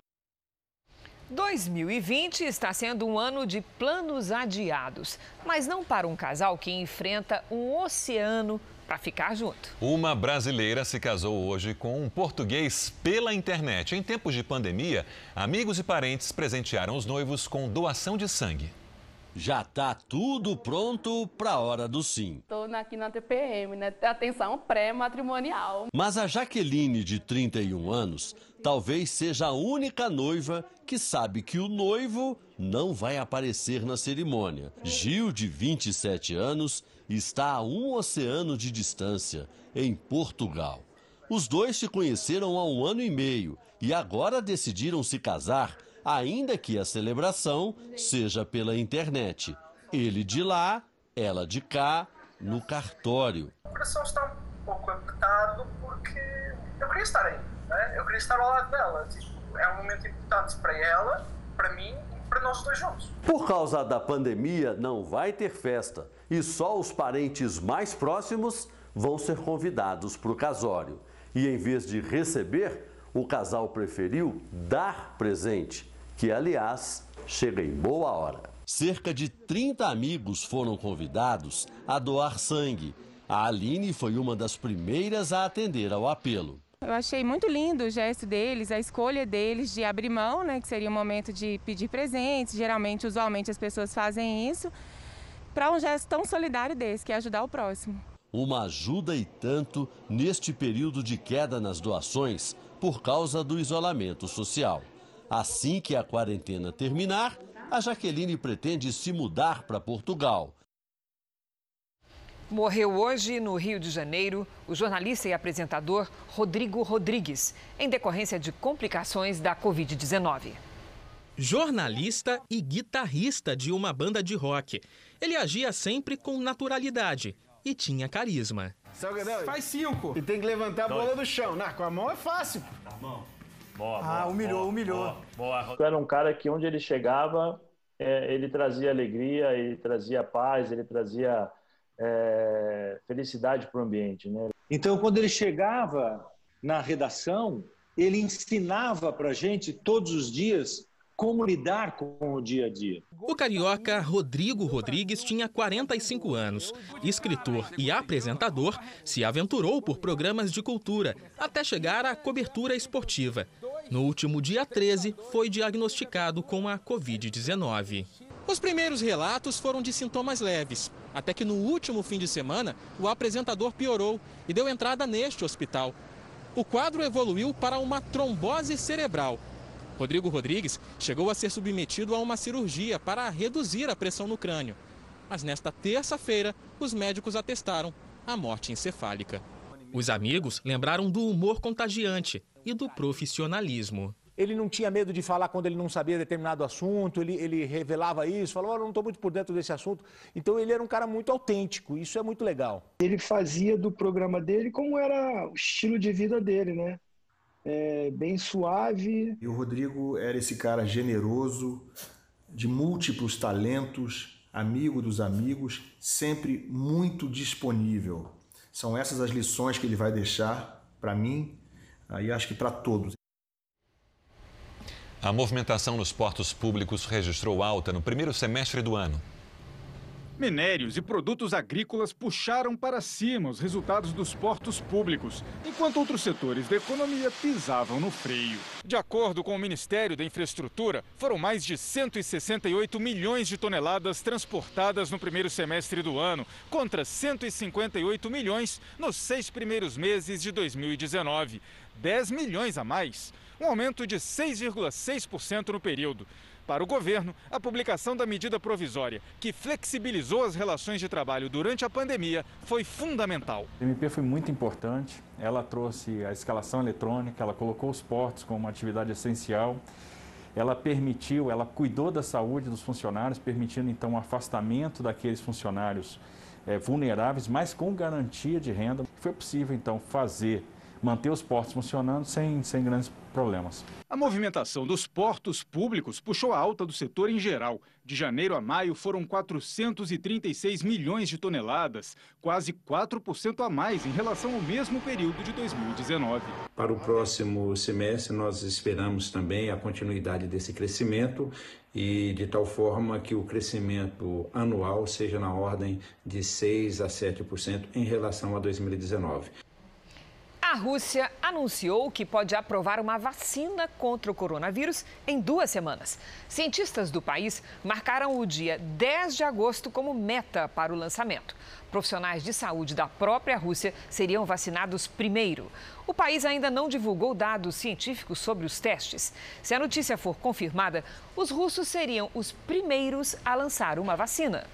2020 está sendo um ano de planos adiados, mas não para um casal que enfrenta um oceano para ficar junto. Uma brasileira se casou hoje com um português pela internet. Em tempos de pandemia, amigos e parentes presentearam os noivos com doação de sangue. Já tá tudo pronto para a hora do sim. Estou aqui na TPM, né? Atenção pré-matrimonial. Mas a Jaqueline, de 31 anos, talvez seja a única noiva que sabe que o noivo não vai aparecer na cerimônia. Gil, de 27 anos, está a um oceano de distância, em Portugal. Os dois se conheceram há um ano e meio e agora decidiram se casar ainda que a celebração seja pela internet. Ele de lá, ela de cá, no cartório. O coração está um pouco apertado porque eu queria estar aí, né? eu queria estar ao lado dela. Tipo, é um momento importante para ela, para mim e para nós dois juntos. Por causa da pandemia, não vai ter festa e só os parentes mais próximos vão ser convidados para o casório. E em vez de receber, o casal preferiu dar presente que, aliás, chega em boa hora. Cerca de 30 amigos foram convidados a doar sangue. A Aline foi uma das primeiras a atender ao apelo. Eu achei muito lindo o gesto deles, a escolha deles de abrir mão, né, que seria o momento de pedir presentes. Geralmente, usualmente, as pessoas fazem isso para um gesto tão solidário desse, que é ajudar o próximo. Uma ajuda e tanto neste período de queda nas doações por causa do isolamento social. Assim que a quarentena terminar, a Jaqueline pretende se mudar para Portugal. Morreu hoje, no Rio de Janeiro, o jornalista e apresentador Rodrigo Rodrigues, em decorrência de complicações da Covid-19. Jornalista e guitarrista de uma banda de rock. Ele agia sempre com naturalidade e tinha carisma. Faz cinco. E tem que levantar a bola do chão. Não, com a mão é fácil. Com a mão. Boa, boa, ah, humilhou, boa, humilhou. Boa, boa. Era um cara que onde ele chegava, é, ele trazia alegria, ele trazia paz, ele trazia é, felicidade para o ambiente. Né? Então, quando ele chegava na redação, ele ensinava para a gente todos os dias como lidar com o dia a dia. O carioca Rodrigo Rodrigues tinha 45 anos. Escritor e apresentador, se aventurou por programas de cultura até chegar à cobertura esportiva. No último dia 13, foi diagnosticado com a Covid-19. Os primeiros relatos foram de sintomas leves, até que no último fim de semana, o apresentador piorou e deu entrada neste hospital. O quadro evoluiu para uma trombose cerebral. Rodrigo Rodrigues chegou a ser submetido a uma cirurgia para reduzir a pressão no crânio. Mas nesta terça-feira, os médicos atestaram a morte encefálica. Os amigos lembraram do humor contagiante e do profissionalismo. Ele não tinha medo de falar quando ele não sabia determinado assunto, ele, ele revelava isso, falava, oh, não estou muito por dentro desse assunto. Então ele era um cara muito autêntico, isso é muito legal. Ele fazia do programa dele como era o estilo de vida dele, né? É, bem suave. E o Rodrigo era esse cara generoso, de múltiplos talentos, amigo dos amigos, sempre muito disponível. São essas as lições que ele vai deixar para mim Aí acho que para todos. A movimentação nos portos públicos registrou alta no primeiro semestre do ano. Minérios e produtos agrícolas puxaram para cima os resultados dos portos públicos, enquanto outros setores da economia pisavam no freio. De acordo com o Ministério da Infraestrutura, foram mais de 168 milhões de toneladas transportadas no primeiro semestre do ano, contra 158 milhões nos seis primeiros meses de 2019. 10 milhões a mais, um aumento de 6,6% no período. Para o governo, a publicação da medida provisória, que flexibilizou as relações de trabalho durante a pandemia, foi fundamental. A MP foi muito importante. Ela trouxe a escalação eletrônica, ela colocou os portos como uma atividade essencial. Ela permitiu, ela cuidou da saúde dos funcionários, permitindo então o afastamento daqueles funcionários é, vulneráveis, mas com garantia de renda. Foi possível então fazer manter os portos funcionando sem, sem grandes problemas. A movimentação dos portos públicos puxou a alta do setor em geral. De janeiro a maio foram 436 milhões de toneladas, quase 4% a mais em relação ao mesmo período de 2019. Para o próximo semestre, nós esperamos também a continuidade desse crescimento e de tal forma que o crescimento anual seja na ordem de 6 a 7% em relação a 2019. A Rússia anunciou que pode aprovar uma vacina contra o coronavírus em duas semanas. Cientistas do país marcaram o dia 10 de agosto como meta para o lançamento. Profissionais de saúde da própria Rússia seriam vacinados primeiro. O país ainda não divulgou dados científicos sobre os testes. Se a notícia for confirmada, os russos seriam os primeiros a lançar uma vacina.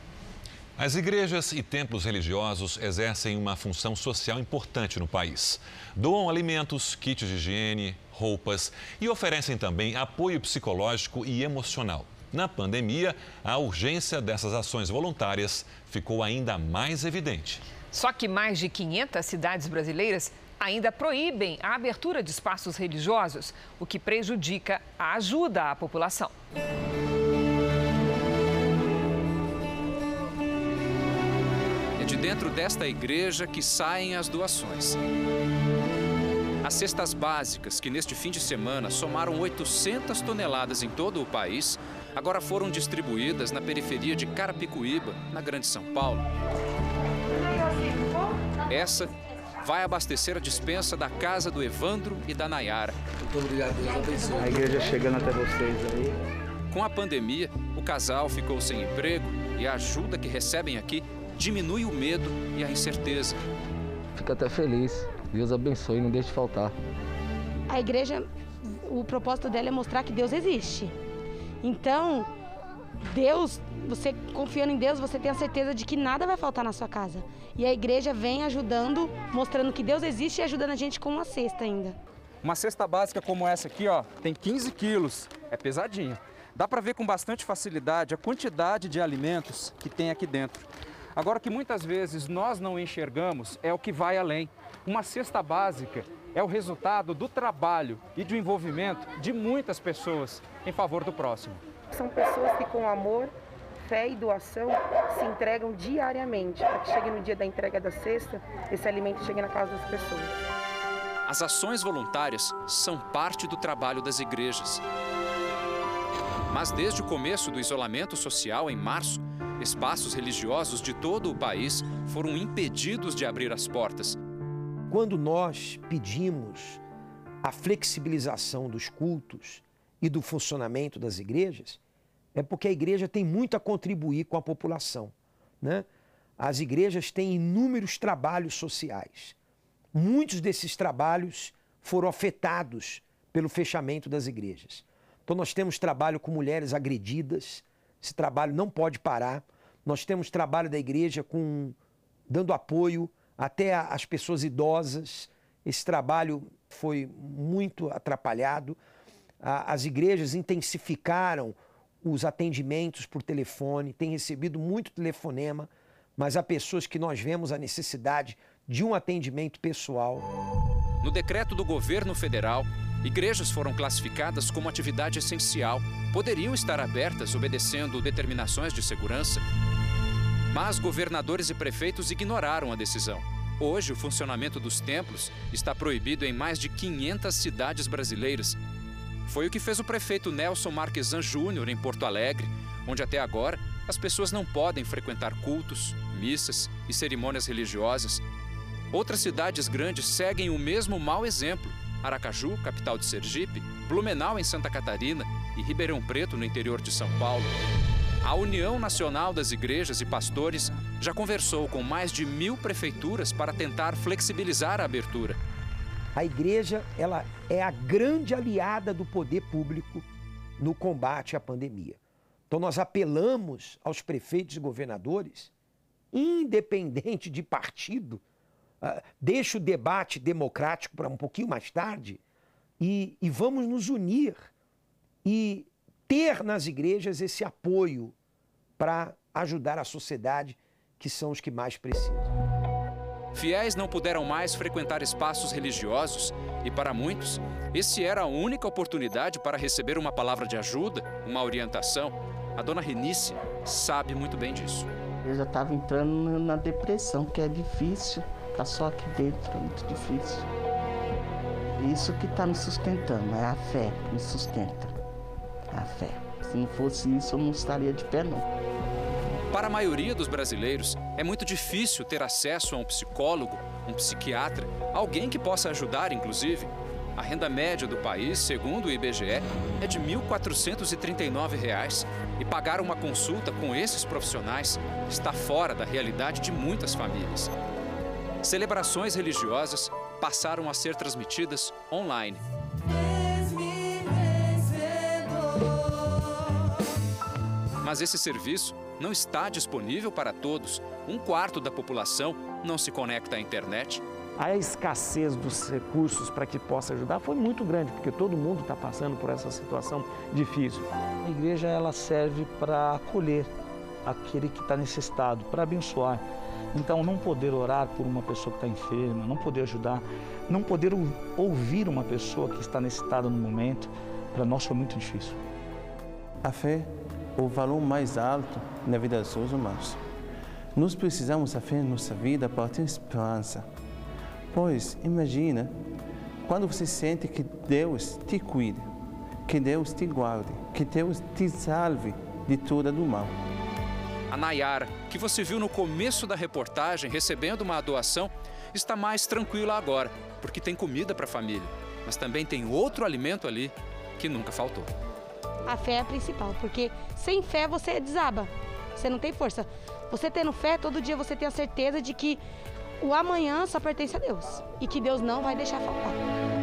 As igrejas e templos religiosos exercem uma função social importante no país. Doam alimentos, kits de higiene, roupas e oferecem também apoio psicológico e emocional. Na pandemia, a urgência dessas ações voluntárias ficou ainda mais evidente. Só que mais de 500 cidades brasileiras ainda proíbem a abertura de espaços religiosos, o que prejudica a ajuda à população. Dentro desta igreja que saem as doações. As cestas básicas, que neste fim de semana somaram 800 toneladas em todo o país, agora foram distribuídas na periferia de Carapicuíba, na Grande São Paulo. Essa vai abastecer a dispensa da casa do Evandro e da Nayara. Muito obrigado, Deus abençoe. A igreja chegando até vocês aí. Com a pandemia, o casal ficou sem emprego e a ajuda que recebem aqui diminui o medo e a incerteza. Fico até feliz. Deus abençoe, não deixe de faltar. A igreja, o propósito dela é mostrar que Deus existe. Então, Deus, você confiando em Deus, você tem a certeza de que nada vai faltar na sua casa. E a igreja vem ajudando, mostrando que Deus existe e ajudando a gente com uma cesta ainda. Uma cesta básica como essa aqui, ó, tem 15 quilos. É pesadinha. Dá para ver com bastante facilidade a quantidade de alimentos que tem aqui dentro. Agora, o que muitas vezes nós não enxergamos é o que vai além. Uma cesta básica é o resultado do trabalho e do envolvimento de muitas pessoas em favor do próximo. São pessoas que, com amor, fé e doação, se entregam diariamente para que chegue no dia da entrega da cesta, esse alimento chegue na casa das pessoas. As ações voluntárias são parte do trabalho das igrejas. Mas desde o começo do isolamento social, em março, Espaços religiosos de todo o país foram impedidos de abrir as portas. Quando nós pedimos a flexibilização dos cultos e do funcionamento das igrejas, é porque a igreja tem muito a contribuir com a população. Né? As igrejas têm inúmeros trabalhos sociais. Muitos desses trabalhos foram afetados pelo fechamento das igrejas. Então, nós temos trabalho com mulheres agredidas, esse trabalho não pode parar. Nós temos trabalho da igreja com dando apoio até às pessoas idosas. Esse trabalho foi muito atrapalhado. As igrejas intensificaram os atendimentos por telefone, têm recebido muito telefonema, mas há pessoas que nós vemos a necessidade de um atendimento pessoal. No decreto do governo federal, igrejas foram classificadas como atividade essencial. Poderiam estar abertas obedecendo determinações de segurança, mas governadores e prefeitos ignoraram a decisão. Hoje, o funcionamento dos templos está proibido em mais de 500 cidades brasileiras. Foi o que fez o prefeito Nelson Marquesan Júnior em Porto Alegre, onde até agora as pessoas não podem frequentar cultos, missas e cerimônias religiosas. Outras cidades grandes seguem o mesmo mau exemplo. Aracaju, capital de Sergipe, Blumenau, em Santa Catarina e Ribeirão Preto, no interior de São Paulo. A União Nacional das Igrejas e Pastores já conversou com mais de mil prefeituras para tentar flexibilizar a abertura. A igreja ela é a grande aliada do poder público no combate à pandemia. Então nós apelamos aos prefeitos e governadores, independente de partido, uh, deixa o debate democrático para um pouquinho mais tarde e, e vamos nos unir e ter nas igrejas esse apoio para ajudar a sociedade, que são os que mais precisam. Fiéis não puderam mais frequentar espaços religiosos e, para muitos, esse era a única oportunidade para receber uma palavra de ajuda, uma orientação. A dona Renice sabe muito bem disso. Eu já estava entrando na depressão, que é difícil, tá só aqui dentro, é muito difícil. Isso que está me sustentando, é a fé que me sustenta. A fé. Se não fosse isso, eu não estaria de pé, não. Para a maioria dos brasileiros, é muito difícil ter acesso a um psicólogo, um psiquiatra, alguém que possa ajudar, inclusive. A renda média do país, segundo o IBGE, é de R$ 1.439 e pagar uma consulta com esses profissionais está fora da realidade de muitas famílias. Celebrações religiosas passaram a ser transmitidas online. Mas esse serviço não está disponível para todos. Um quarto da população não se conecta à internet. A escassez dos recursos para que possa ajudar foi muito grande, porque todo mundo está passando por essa situação difícil. A igreja ela serve para acolher aquele que está necessitado, para abençoar. Então, não poder orar por uma pessoa que está enferma, não poder ajudar, não poder ouvir uma pessoa que está necessitada no momento, para nós foi muito difícil. A fé o valor mais alto na vida dos seres humanos. Nós precisamos em nossa vida para ter esperança. Pois, imagina, quando você sente que Deus te cuida, que Deus te guarde, que Deus te salve de toda do mal. A Nayara, que você viu no começo da reportagem recebendo uma doação, está mais tranquila agora, porque tem comida para a família. Mas também tem outro alimento ali que nunca faltou a fé é a principal, porque sem fé você desaba, você não tem força. Você tendo fé, todo dia você tem a certeza de que o amanhã só pertence a Deus e que Deus não vai deixar faltar.